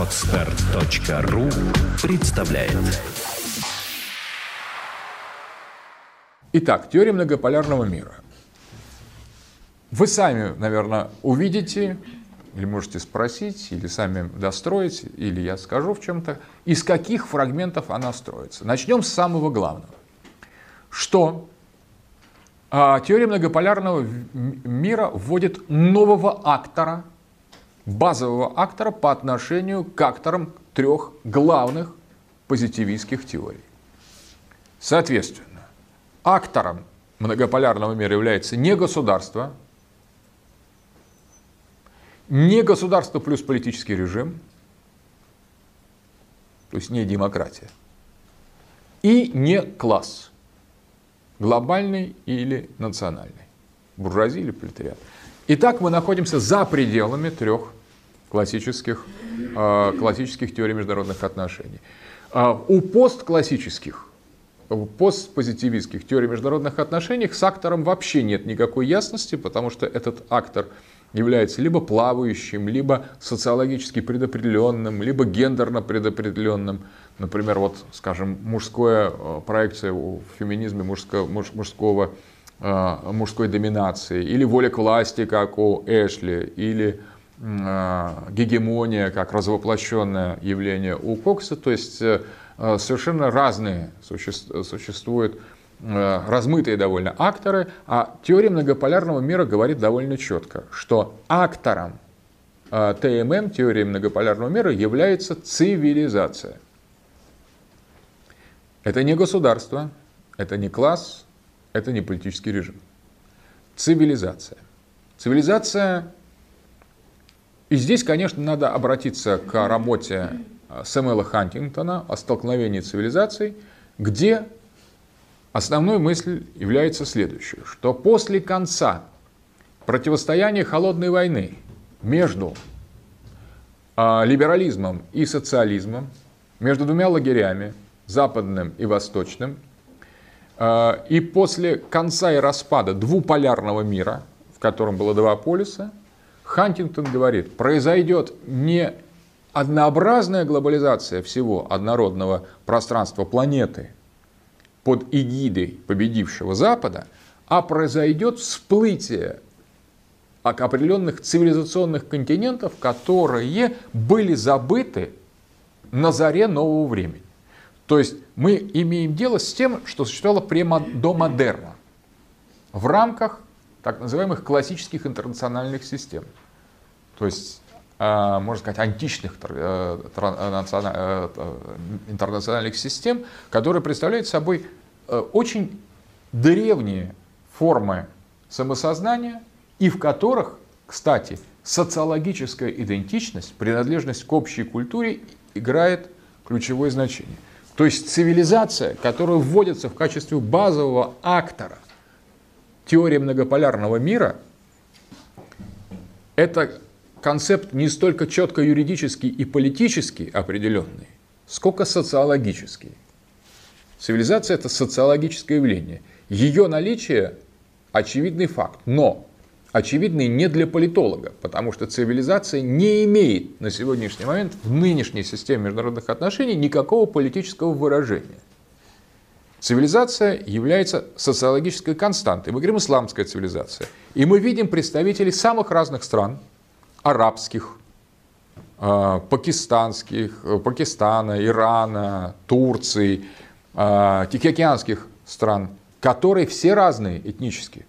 Отстар.ру представляет Итак, теория многополярного мира. Вы сами, наверное, увидите, или можете спросить, или сами достроить, или я скажу в чем-то, из каких фрагментов она строится. Начнем с самого главного. Что а, теория многополярного мира вводит нового актора, базового актора по отношению к акторам трех главных позитивистских теорий. Соответственно, актором многополярного мира является не государство, не государство плюс политический режим, то есть не демократия, и не класс – глобальный или национальный, буржуазия или пролетариат. Итак, мы находимся за пределами трех классических, э, классических теорий международных отношений. Э, у постклассических, постпозитивистских теорий международных отношений с актором вообще нет никакой ясности, потому что этот актор является либо плавающим, либо социологически предопределенным, либо гендерно предопределенным. Например, вот, скажем, мужская э, проекция в феминизме мужского, мужского, э, мужской доминации, или воля к власти, как у Эшли, или гегемония, как развоплощенное явление у Кокса. То есть совершенно разные существуют размытые довольно акторы, а теория многополярного мира говорит довольно четко, что актором ТММ, теории многополярного мира, является цивилизация – это не государство, это не класс, это не политический режим. Цивилизация. Цивилизация, и здесь, конечно, надо обратиться к работе э, Сэмюэла Хантингтона о столкновении цивилизаций, где основной мысль является следующей, что после конца противостояния холодной войны между э, либерализмом и социализмом, между двумя лагерями, западным и восточным. А, и после конца и распада двуполярного мира, в котором было два полюса, Хантингтон говорит, произойдет не однообразная глобализация всего однородного пространства планеты под эгидой победившего Запада, а произойдет всплытие определенных цивилизационных континентов, которые были забыты на заре нового времени. То есть мы имеем дело с тем, что существовало до модерна в рамках так называемых классических интернациональных систем. То есть, а, можно сказать, античных э, э, э, интернациональных систем, которые представляют собой очень древние формы самосознания и в которых, кстати, социологическая идентичность, принадлежность к общей культуре играет ключевое значение. То есть цивилизация, которая вводится в качестве базового актора теории многополярного мира, это концепт не столько четко юридический и политический определенный, сколько социологический. Цивилизация – это социологическое явление. Ее наличие – очевидный факт. Но очевидный не для политолога, потому что цивилизация не имеет на сегодняшний момент в нынешней системе международных отношений никакого политического выражения. Цивилизация является социологической константой. Мы говорим исламская цивилизация. И мы видим представителей самых разных стран, арабских, э, пакистанских, э, Пакистана, Ирана, Турции, э, Тихоокеанских стран, которые все разные этнически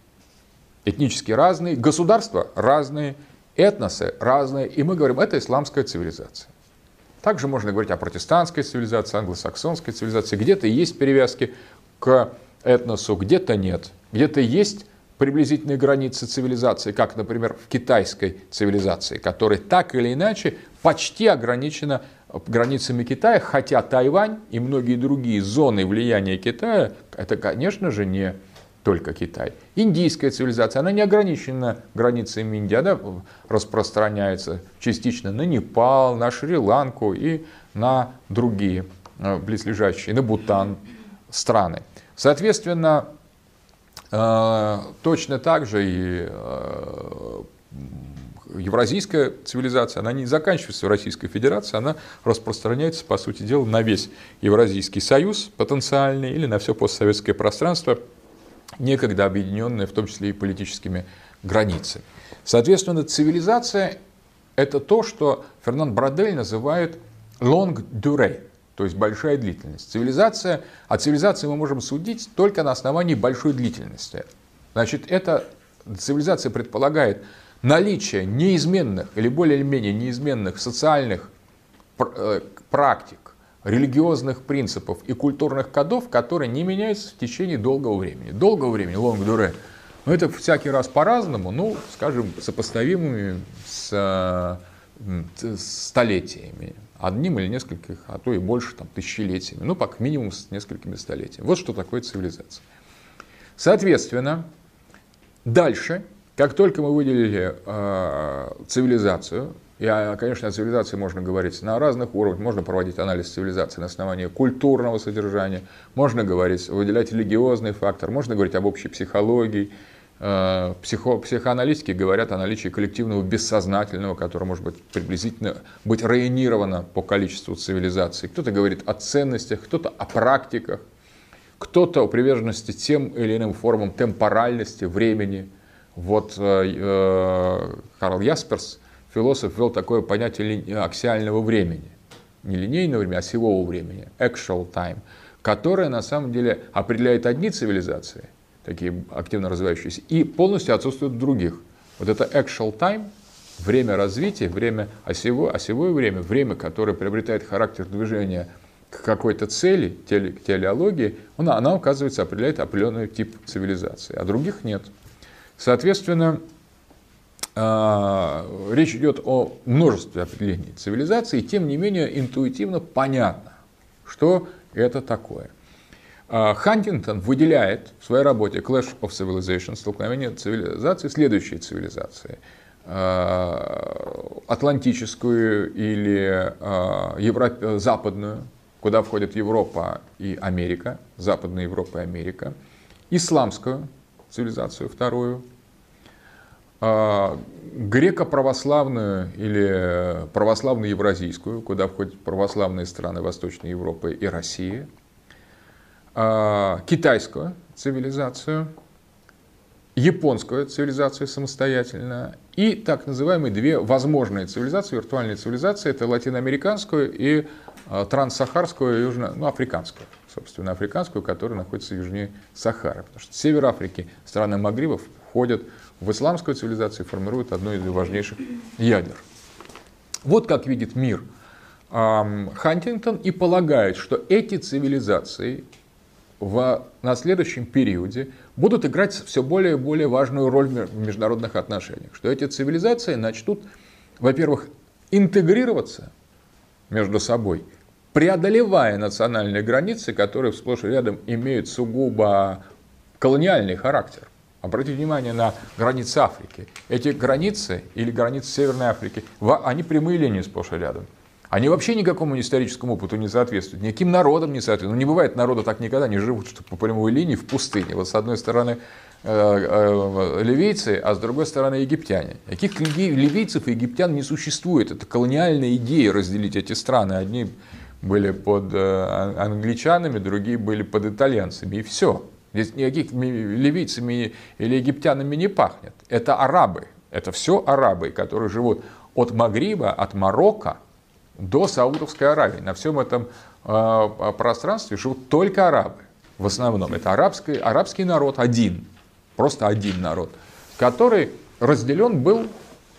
этнически разные, государства разные, этносы разные, и мы говорим, это исламская цивилизация. Также можно говорить о протестантской цивилизации, англосаксонской цивилизации. Где-то есть перевязки к этносу, где-то нет. Где-то есть приблизительные границы цивилизации, как, например, в китайской цивилизации, которая так или иначе почти ограничена границами Китая, хотя Тайвань и многие другие зоны влияния Китая, это, конечно же, не только Китай. Индийская цивилизация, она не ограничена границами Индии, она распространяется частично на Непал, на Шри-Ланку и на другие э, близлежащие, на Бутан страны. Соответственно, э, точно так же и э, евразийская цивилизация, она не заканчивается в Российской Федерации, она распространяется, по сути дела, на весь Евразийский союз потенциальный или на все постсоветское пространство, некогда объединенное в том числе и политическими границами. Соответственно, цивилизация – это то, что Фернанд Бродель называет long durée, то есть большая длительность. Цивилизация, о цивилизации мы можем судить только на основании большой длительности. Значит, эта цивилизация предполагает наличие неизменных или более или менее неизменных социальных э, практик, религиозных принципов и культурных кодов, которые не меняются в течение долгого времени. Долгого времени, long durée, но это всякий раз по-разному, ну, скажем, сопоставимыми с, столетиями. Одним или нескольких, а то и больше, там, тысячелетиями. Ну, как минимум с несколькими столетиями. Вот что такое цивилизация. Соответственно, дальше, как только мы выделили э, цивилизацию, и, конечно, о цивилизации можно говорить на разных уровнях. Можно проводить анализ цивилизации на основании культурного содержания, можно говорить, выделять религиозный фактор, можно говорить об общей психологии. Э, психо, психоаналитики говорят о наличии коллективного бессознательного, которое может быть приблизительно быть районировано по количеству цивилизаций. Кто-то говорит о ценностях, кто-то о практиках, кто-то о приверженности тем или иным формам темпоральности, времени. Вот э, э Карл Ясперс философ ввел такое понятие аксиального времени. Не линейного времени, а осевого времени, actual time, которое на самом деле определяет одни цивилизации, такие активно развивающиеся, и полностью отсутствует в других. Вот это actual time, время развития, время осевое, осевое время, время, которое приобретает характер движения к какой-то цели, теле, к телеологии, она, она, оказывается, определяет определенный тип цивилизации, а других нет. Соответственно, а, речь идет о множестве определений цивилизации, и тем не менее интуитивно понятно, что это такое. А, Хантингтон выделяет в своей работе Clash of Civilization, столкновение цивилизаций, следующие цивилизации. А, Атлантическую или Европ... западную, куда входят Европа и Америка, Западная Европа и Америка, исламскую цивилизацию вторую, а, греко-православную или православно-евразийскую, куда входят православные страны Восточной Европы и России, а, китайскую цивилизацию, японскую цивилизацию самостоятельно и так называемые две возможные цивилизации, виртуальные цивилизации, это латиноамериканскую и а, транссахарскую, южно, ну, африканскую, собственно, африканскую, которая находится южнее Сахары. Потому что север Африки, страны Магрибов входят в исламскую цивилизацию формирует одно из важнейших ядер. Вот как видит мир Хантингтон и полагает, что эти цивилизации в, на следующем периоде будут играть все более и более важную роль в международных отношениях. Что эти цивилизации начнут, во-первых, интегрироваться между собой, преодолевая национальные границы, которые сплошь и рядом имеют сугубо колониальный характер. Обратите внимание на границы Африки. Эти границы или границы Северной Африки, они прямые линии сплошь и рядом. Они вообще никакому историческому опыту не соответствуют, никаким народам не соответствуют. Ну, не бывает народа так никогда не живут, что по прямой линии в пустыне. Вот с одной стороны э, э, ливийцы, а с другой стороны египтяне. Каких ливийцев и египтян не существует. Это колониальная идея разделить эти страны. Одни были под э, англичанами, другие были под итальянцами. И все. Здесь никаких ливийцами или египтянами не пахнет. Это арабы. Это все арабы, которые живут от Магриба, от Марокко до Саудовской Аравии. На всем этом э, пространстве живут только арабы. В основном это арабский, арабский народ один, просто один народ, который разделен был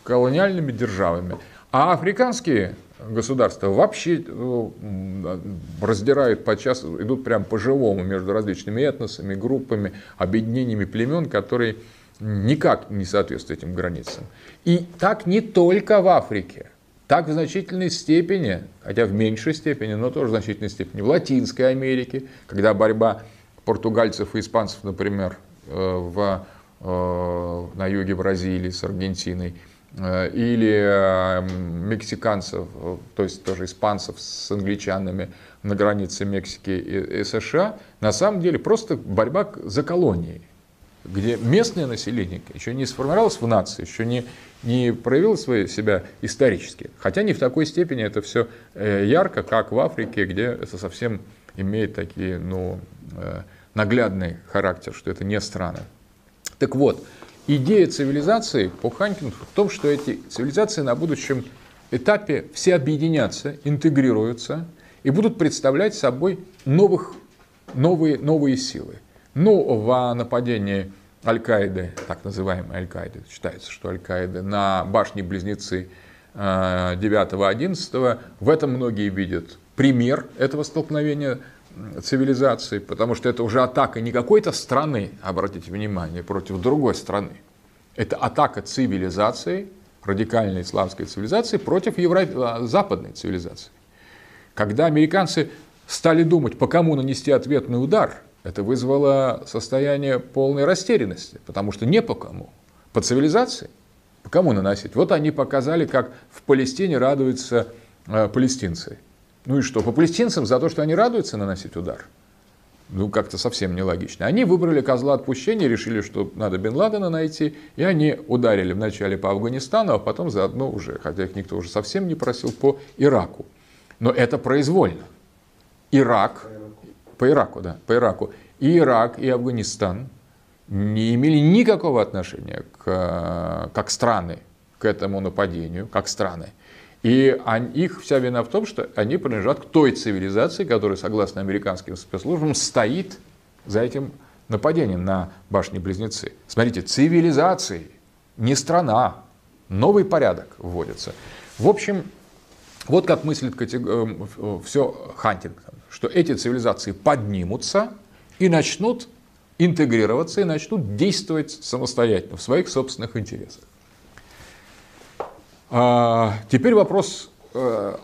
колониальными державами. А африканские государства вообще э, раздирают подчас, идут прям по-живому между различными этносами, группами, объединениями племен, которые никак не соответствуют этим границам. И так не только в Африке, так в значительной степени, хотя в меньшей степени, но тоже в значительной степени, в Латинской Америке, когда борьба португальцев и испанцев, например, э, в, э, на юге Бразилии с Аргентиной – Э, или мексиканцев, то есть тоже испанцев с англичанами на границе Мексики и США, на самом деле просто борьба за колонии. Где местное население еще не сформировалось в нации, еще не, не проявило свои, себя исторически. Хотя не в такой степени это все э, ярко, как в Африке, где это совсем имеет такие, ну, э, наглядный характер, что это не страны. Так вот, идея цивилизации по Хантингу в том, что эти цивилизации на будущем этапе все объединятся, интегрируются и будут представлять собой новых, новые, новые силы. Ну, в нападении Аль-Каиды, так называемой Аль-Каиды, считается, что Аль-Каиды, на башни-близнецы 9-11, э, в этом многие видят пример этого столкновения цивилизаций, потому что это уже атака не какой-то страны, обратите внимание, против другой страны. Это атака цивилизации, радикальной исламской цивилизации против евро... А, западной цивилизации. Когда американцы стали думать, по кому нанести ответный удар, это вызвало состояние полной растерянности, потому что не по кому. По цивилизации. По кому наносить? Вот они показали, как в Палестине радуются э, палестинцы. Ну и что, по палестинцам за то, что они радуются наносить удар? Ну, как-то совсем нелогично. Они выбрали козла отпущения, решили, что надо Бен Ладена найти, и они ударили вначале по Афганистану, а потом заодно уже, хотя их никто уже совсем не просил, по Ираку. Но это произвольно. Ирак, по Ираку, да, по Ираку. И Ирак, и Афганистан не имели никакого отношения к, как страны к этому нападению, как страны. И их вся вина в том, что они принадлежат к той цивилизации, которая, согласно американским спецслужбам, стоит за этим нападением на башни-близнецы. Смотрите, цивилизации, не страна, новый порядок вводится. В общем, вот как мыслит э, все Хантингтон, что эти цивилизации поднимутся и начнут интегрироваться и начнут действовать самостоятельно в своих собственных интересах. А, теперь вопрос э,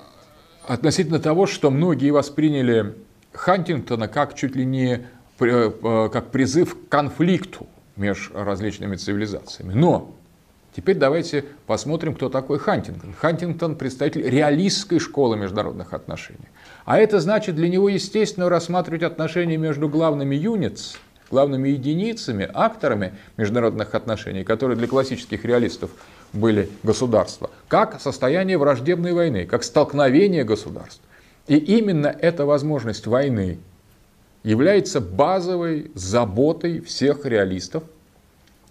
относительно того, что многие восприняли Хантингтона как чуть ли не э, как призыв к конфликту между различными цивилизациями. Но теперь давайте посмотрим, кто такой Хантингтон. Хантингтон – представитель реалистской школы международных отношений. А это значит для него естественно рассматривать отношения между главными юнитс, главными единицами, акторами международных отношений, которые для классических реалистов – были государства, как состояние враждебной войны, как столкновение государств. И именно эта возможность войны является базовой заботой всех реалистов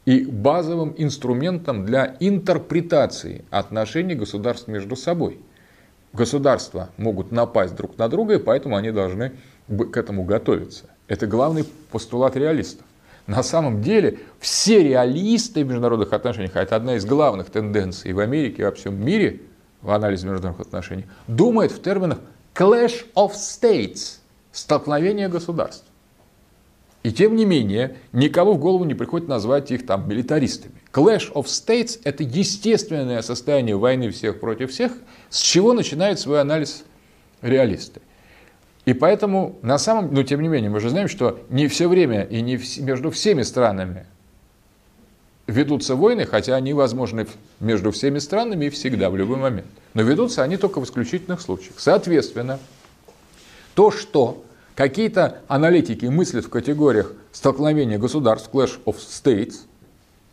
и базовым инструментом для интерпретации отношений государств между собой. Государства могут напасть друг на друга, и поэтому они должны к этому готовиться. Это главный постулат реалистов. На самом деле все реалисты в международных отношениях, а это одна из главных тенденций в Америке и во всем мире в анализе международных отношений, думают в терминах clash of states, столкновение государств. И тем не менее, никому в голову не приходит назвать их там милитаристами. Clash of States – это естественное состояние войны всех против всех, с чего начинает свой анализ реалисты. И поэтому, на самом, но тем не менее, мы же знаем, что не все время и не в, между всеми странами ведутся войны, хотя они возможны между всеми странами и всегда, в любой момент. Но ведутся они только в исключительных случаях. Соответственно, то, что какие-то аналитики мыслят в категориях столкновения государств, clash of states,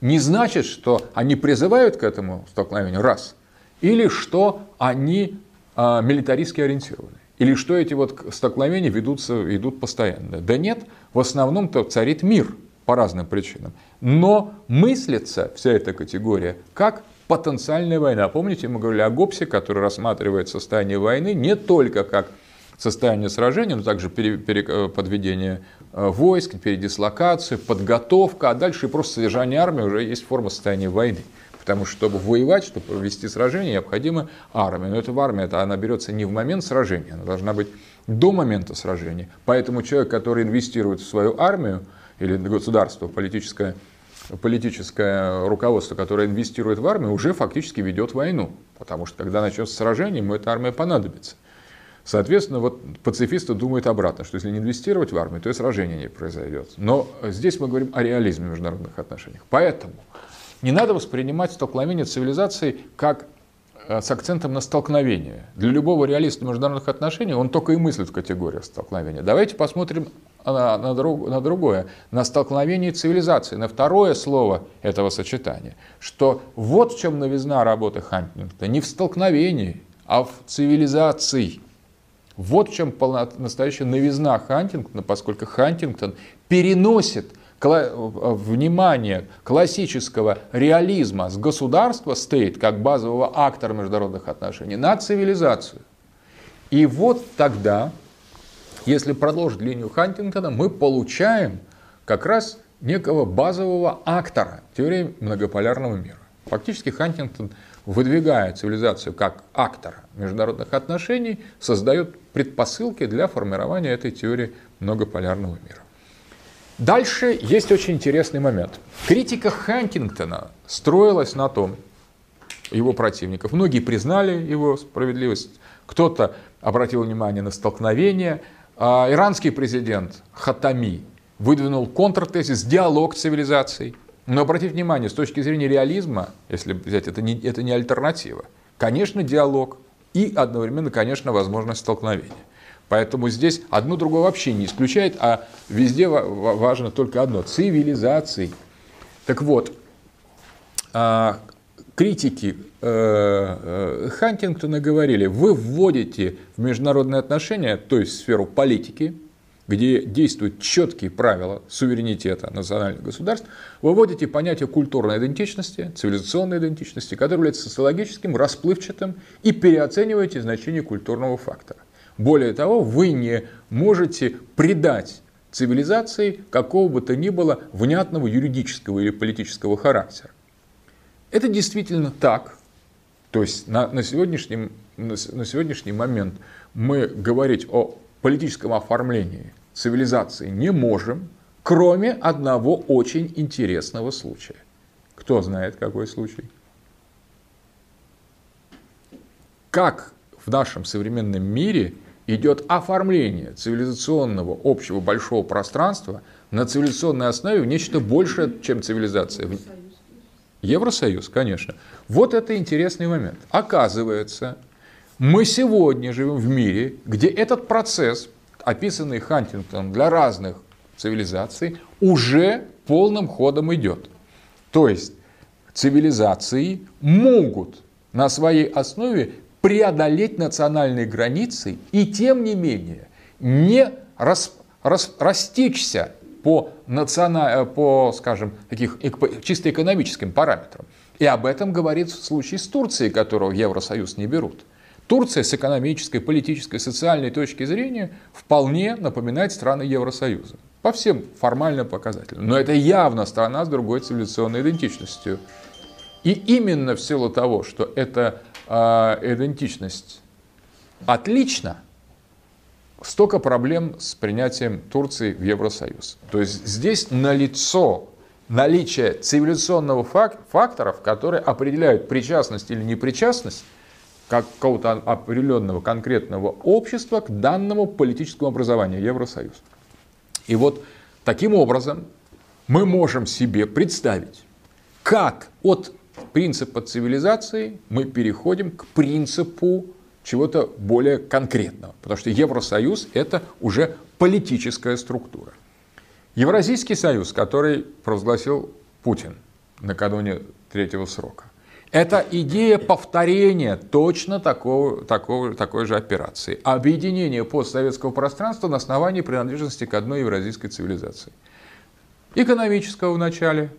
не значит, что они призывают к этому столкновению, раз, или что они а, милитаристски ориентированы. Или что эти вот столкновения ведутся, идут постоянно? Да нет, в основном-то царит мир по разным причинам. Но мыслится вся эта категория как потенциальная война. Помните, мы говорили о ГОПСе, который рассматривает состояние войны не только как состояние сражения, но также пере, пере, э, подведение э, войск, передислокацию, подготовка, а дальше просто содержание армии уже есть форма состояния войны. Потому что, чтобы воевать, чтобы провести сражение, необходима армия. Но эта армия, это она берется не в момент сражения, она должна быть до момента сражения. Поэтому человек, который инвестирует в свою армию, или государство, политическое, политическое руководство, которое инвестирует в армию, уже фактически ведет войну. Потому что когда начнется сражение, ему эта армия понадобится. Соответственно, вот пацифисты думают обратно, что если не инвестировать в армию, то и сражение не произойдет. Но здесь мы говорим о реализме в международных отношениях. Поэтому не надо воспринимать столкновение цивилизаций как э, с акцентом на столкновение. Для любого реалиста международных отношений он только и мыслит в категориях столкновения. Давайте посмотрим на, на, друг, на другое, на столкновение цивилизации, на второе слово этого сочетания, что вот в чем новизна работы Хантингтона, не в столкновении, а в цивилизации. Вот в чем настоящая новизна Хантингтона, поскольку Хантингтон переносит внимание классического реализма с государства, стейт, как базового актора международных отношений, на цивилизацию. И вот тогда если продолжить линию Хантингтона, мы получаем как раз некого базового актора теории многополярного мира. Фактически Хантингтон, выдвигая цивилизацию как актора международных отношений, создает предпосылки для формирования этой теории многополярного мира. Дальше есть очень интересный момент. Критика Хантингтона строилась на том, его противников. Многие признали его справедливость, кто-то обратил внимание на столкновение, а, иранский президент Хатами выдвинул контртезис «диалог цивилизаций». Но обратите внимание, с точки зрения реализма, если взять, это не, это не альтернатива. Конечно, диалог и одновременно, конечно, возможность столкновения. Поэтому здесь одно другое вообще не исключает, а везде важно только одно – цивилизации. Так вот, а, критики э, э, Хантингтона говорили, вы вводите в международные отношения, то есть в сферу политики, где действуют четкие правила суверенитета национальных государств, вы вводите понятие культурной идентичности, цивилизационной идентичности, которое является социологическим, расплывчатым, и переоцениваете значение культурного фактора. Более того, вы не можете предать цивилизации какого бы то ни было внятного юридического или политического характера. Это действительно так. То есть на, на, сегодняшний, на, на сегодняшний момент мы говорить о политическом оформлении цивилизации не можем, кроме одного очень интересного случая. Кто знает, какой случай? Как в нашем современном мире идет оформление цивилизационного общего большого пространства на цивилизационной основе в нечто большее, чем цивилизация. Евросоюз, конечно. Вот это интересный момент. Оказывается, мы сегодня живем в мире, где этот процесс, описанный Хантингтоном для разных цивилизаций, уже полным ходом идет. То есть цивилизации могут на своей основе преодолеть национальные границы и тем не менее не рас, рас, растечься по, националь... Э, по скажем, таких чисто экономическим параметрам. И об этом говорит в случае с Турцией, которую Евросоюз не берут. Турция с экономической, политической, социальной точки зрения вполне напоминает страны Евросоюза. По всем формальным показателям. Но это явно страна с другой цивилизационной идентичностью. И именно в силу того, что эта э, идентичность отлична, столько проблем с принятием Турции в Евросоюз. То есть здесь налицо наличие цивилизационного фак факторов, которые определяют причастность или непричастность какого-то определенного конкретного общества к данному политическому образованию Евросоюз. И вот таким образом мы можем себе представить, как от принципа цивилизации мы переходим к принципу чего-то более конкретного. Потому что Евросоюз – это уже политическая структура. Евразийский союз, который провозгласил Путин накануне третьего срока, это идея повторения точно такого, такого, такой же операции. Объединение постсоветского пространства на основании принадлежности к одной евразийской цивилизации. Экономического в начале,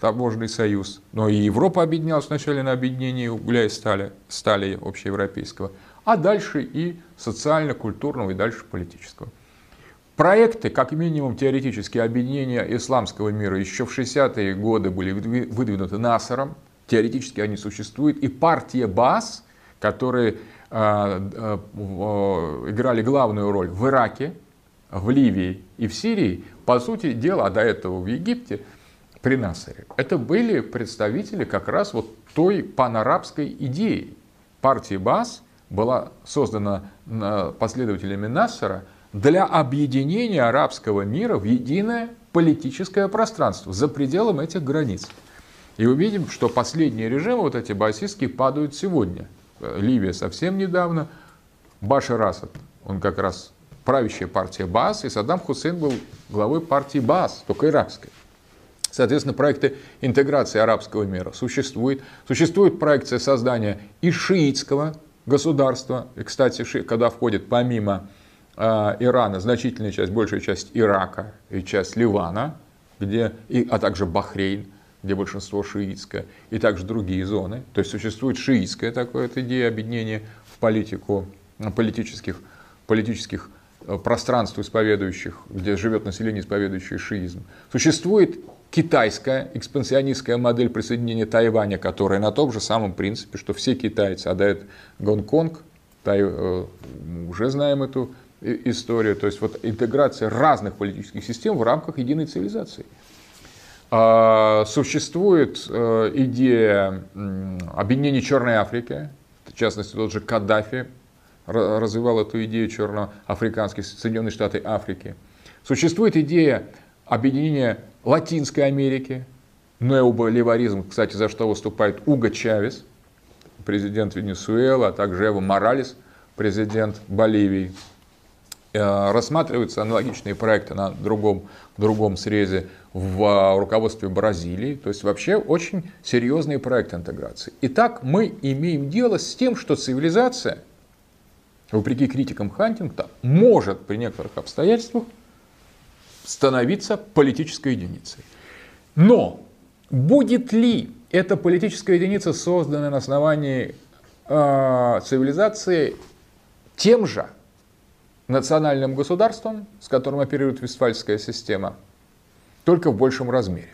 таможенный союз. Но и Европа объединялась вначале на объединении угля и стали, стали общеевропейского, а дальше и социально-культурного, и дальше политического. Проекты, как минимум теоретические объединения исламского мира еще в 60-е годы были выдвинуты Насаром, теоретически они существуют, и партия БАС, которые э, э, играли главную роль в Ираке, в Ливии и в Сирии, по сути дела, а до этого в Египте – при Насаре, это были представители как раз вот той панарабской идеи. Партия БАС была создана последователями Нассера для объединения арабского мира в единое политическое пространство за пределом этих границ. И увидим, что последние режимы, вот эти басистские, падают сегодня. Ливия совсем недавно, Башар Асад, он как раз правящая партия БАС, и Саддам Хусейн был главой партии БАС, только иракской. Соответственно, проекты интеграции арабского мира существуют. Существует проекция создания и шиитского государства. И, кстати, когда входит помимо э, Ирана значительная часть, большая часть Ирака и часть Ливана, где, и, а также Бахрейн, где большинство шиитское, и также другие зоны. То есть существует шиитская такая идея объединения в политику политических, политических э, пространств исповедующих, где живет население, исповедующее шиизм. Существует китайская экспансионистская модель присоединения Тайваня, которая на том же самом принципе, что все китайцы отдают Гонконг, Тай, э, уже знаем эту историю, то есть вот интеграция разных политических систем в рамках единой цивилизации. А, существует э, идея объединения Черной Африки, в частности, тот же Каддафи развивал эту идею черноафриканских Соединенных Штатов Африки. Существует идея объединения Латинской Америки, необоливаризм, кстати, за что выступает Уго Чавес, президент Венесуэлы, а также Эво Моралес, президент Боливии. Э, рассматриваются аналогичные проекты на другом, другом срезе в э, руководстве Бразилии. То есть вообще очень серьезные проекты интеграции. Итак, мы имеем дело с тем, что цивилизация, вопреки критикам Хантингта, может при некоторых обстоятельствах становиться политической единицей. Но будет ли эта политическая единица, созданная на основании э, цивилизации, тем же национальным государством, с которым оперирует Вестфальская система, только в большем размере?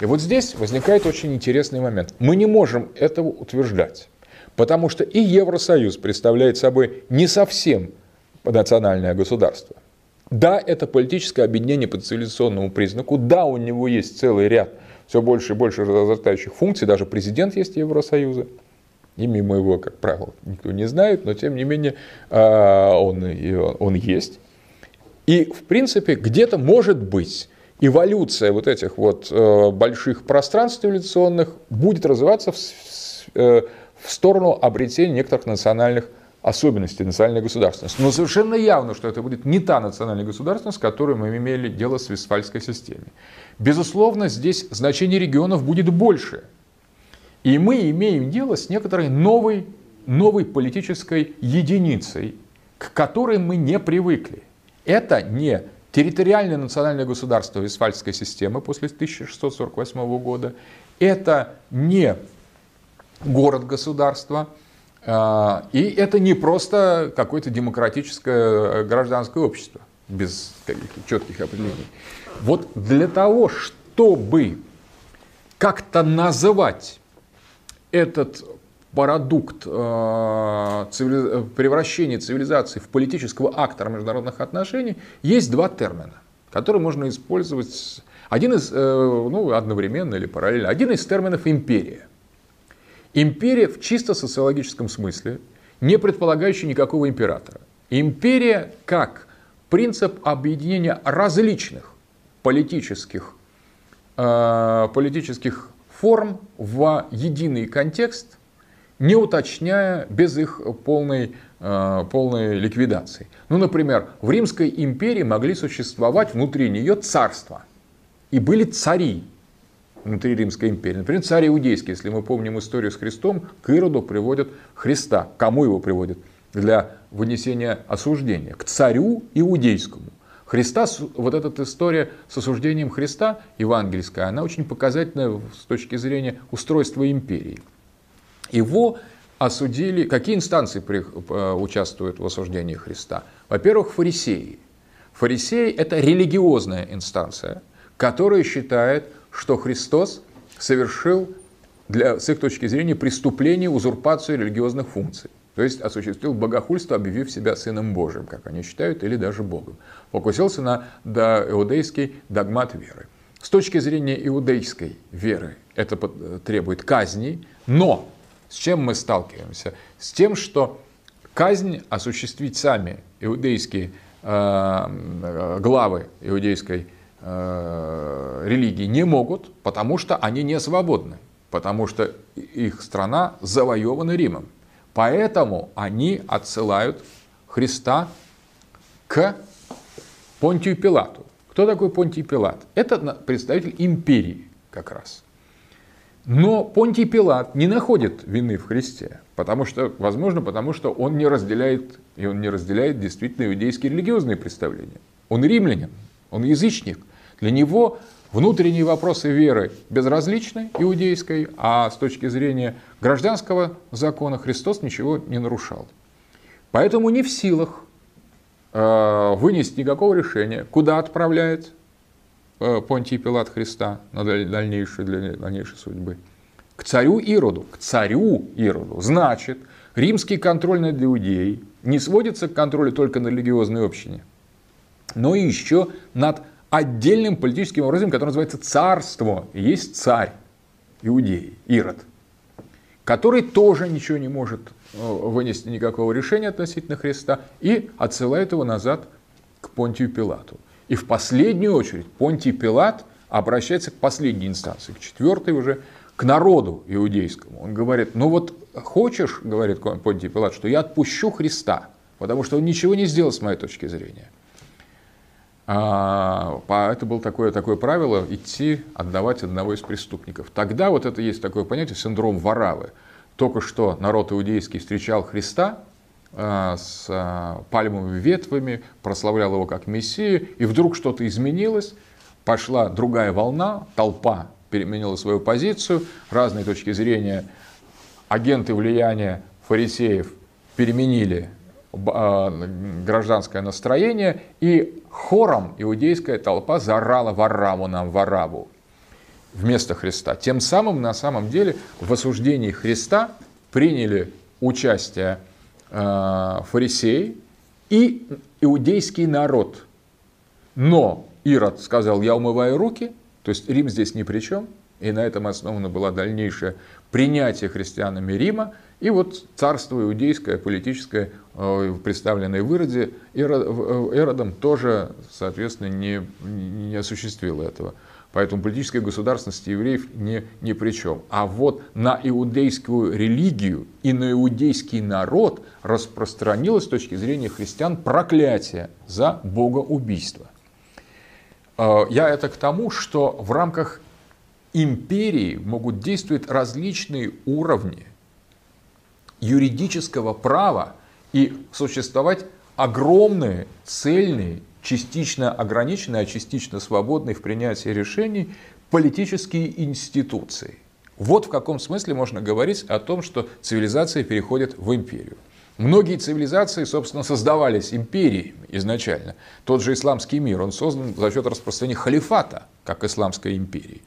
И вот здесь возникает очень интересный момент. Мы не можем этого утверждать, потому что и Евросоюз представляет собой не совсем национальное государство. Да, это политическое объединение по цивилизационному признаку. Да, у него есть целый ряд все больше и больше разрастающих функций. Даже президент есть Евросоюза. Имя моего, как правило, никто не знает, но тем не менее а, он, он есть. И, в принципе, где-то может быть эволюция вот этих вот э, больших пространств цивилизационных будет развиваться в, э, в сторону обретения некоторых национальных особенности национальной государственности. Но совершенно явно, что это будет не та национальная государственность, с которой мы имели дело с Вестфальской системой. Безусловно, здесь значение регионов будет больше. И мы имеем дело с некоторой новой, новой политической единицей, к которой мы не привыкли. Это не территориальное национальное государство Вестфальской системы после 1648 года, это не город-государство, а, и это не просто какое-то демократическое э, гражданское общество без каких-то четких определений. Вот для того, чтобы как-то называть этот продукт э, цивили... превращения цивилизации в политического актора международных отношений, есть два термина, которые можно использовать. Один из, э, ну, одновременно или параллельно. Один из терминов империя. Империя в чисто социологическом смысле, не предполагающая никакого императора. Империя как принцип объединения различных политических, э, политических форм в единый контекст, не уточняя без их полной, э, полной ликвидации. Ну, например, в Римской империи могли существовать внутри нее царства. И были цари, внутри Римской империи. Например, царь Иудейский, если мы помним историю с Христом, к Ироду приводят Христа. Кому его приводят? Для вынесения осуждения. К царю Иудейскому. Христа, вот эта история с осуждением Христа, евангельская, она очень показательна с точки зрения устройства империи. Его осудили, какие инстанции при, э, участвуют в осуждении Христа? Во-первых, фарисеи. Фарисеи – это религиозная инстанция, которая считает, что Христос совершил, для, с их точки зрения, преступление, узурпацию религиозных функций. То есть осуществил богохульство, объявив себя Сыном Божьим, как они считают, или даже Богом. Покусился на иудейский догмат веры. С точки зрения иудейской веры это требует казни, но с чем мы сталкиваемся? С тем, что казнь осуществить сами иудейские э, главы иудейской Э, религии не могут, потому что они не свободны, потому что их страна завоевана Римом. Поэтому они отсылают Христа к Понтию Пилату. Кто такой Понтий Пилат? Это представитель империи как раз. Но Понтий Пилат не находит вины в Христе, потому что, возможно, потому что он не разделяет, и он не разделяет действительно иудейские религиозные представления. Он римлянин, он язычник. Для него внутренние вопросы веры безразличны иудейской, а с точки зрения гражданского закона Христос ничего не нарушал. Поэтому не в силах э, вынести никакого решения, куда отправляет Э, Понтий Пилат Христа на дальнейшую, для дальнейшей судьбы. К царю Ироду. К царю Ироду. Значит, римский контроль над иудеей не сводится к контролю только на религиозной общине, но и еще над отдельным политическим образом, который называется царство. Есть царь иудеи, Ирод, который тоже ничего не может э, вынести никакого решения относительно Христа и отсылает его назад к Понтию Пилату. И в последнюю очередь Понтий Пилат обращается к последней инстанции, к четвертой уже, к народу иудейскому. Он говорит, ну вот хочешь, говорит Понтий Пилат, что я отпущу Христа, потому что он ничего не сделал с моей точки зрения. А, это было такое, такое правило идти отдавать одного из преступников. Тогда вот это есть такое понятие синдром Варавы. Только что народ иудейский встречал Христа, Э, с э, пальмовыми ветвями, прославлял его как Мессию, и вдруг что-то изменилось, пошла другая волна, толпа переменила свою позицию, разные точки зрения, агенты влияния фарисеев переменили гражданское настроение, и хором иудейская толпа заорала «Вараву нам, Вараву!» вместо Христа. Тем самым, на самом деле, в осуждении Христа приняли участие Э, фарисеи и иудейский народ. Но Ирод сказал, я умываю руки, то есть Рим здесь ни при чем, и на этом основано было дальнейшее принятие христианами Рима, и вот царство иудейское, политическое, э, представленное в Ироде, э, Иродом тоже, соответственно, не, не осуществило этого. Поэтому политическая государственность евреев не, ни при чем. А вот на иудейскую религию и на иудейский народ распространилось с точки зрения христиан проклятие за богоубийство. Э, я это к тому, что в рамках империи могут действовать различные уровни юридического права и существовать огромные цельные частично ограниченные, а частично свободные в принятии решений политические институции. Вот в каком смысле можно говорить о том, что цивилизация переходит в империю. Многие цивилизации, собственно, создавались империями изначально. Тот же исламский мир, он создан за счет распространения халифата, как исламской империи.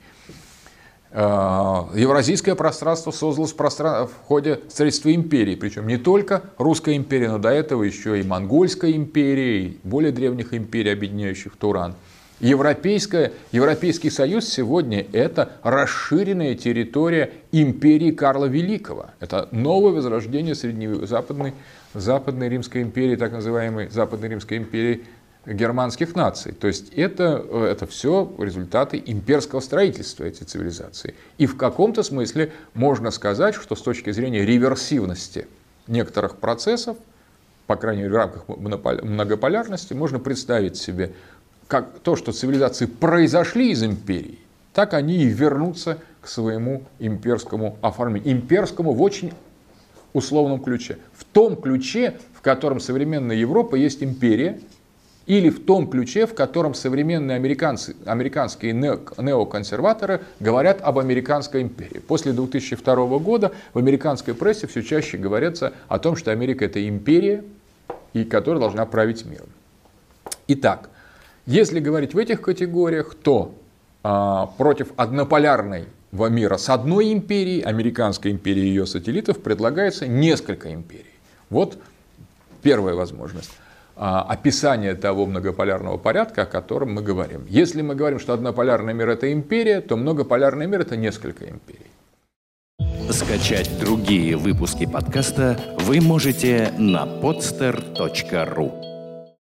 Э, евразийское пространство создалось в, ходе строительства империи, причем не только русская империя, но до этого еще и монгольская империя, и более древних империй, объединяющих Туран. Европейская, Европейский Союз сегодня это расширенная территория империи Карла Великого. Это новое возрождение среднезападной Западной Римской империи, так называемой Западной Римской империи германских наций. То есть это, это все результаты имперского строительства этой цивилизации. И в каком-то смысле можно сказать, что с точки зрения реверсивности некоторых процессов, по крайней мере в рамках многополярности, можно представить себе как то, что цивилизации произошли из империи, так они и вернутся к своему имперскому оформлению. Имперскому в очень условном ключе. В том ключе, в котором современная Европа есть империя, или в том ключе, в котором современные американцы, американские неоконсерваторы говорят об американской империи. После 2002 года в американской прессе все чаще говорится о том, что Америка это империя, и которая должна править миром. Итак, если говорить в этих категориях, то а, против однополярной мира с одной империей, американской империи и ее сателлитов, предлагается несколько империй. Вот первая возможность. А, описание того многополярного порядка, о котором мы говорим. Если мы говорим, что однополярный мир – это империя, то многополярный мир – это несколько империй. Скачать другие выпуски подкаста вы можете на podster.ru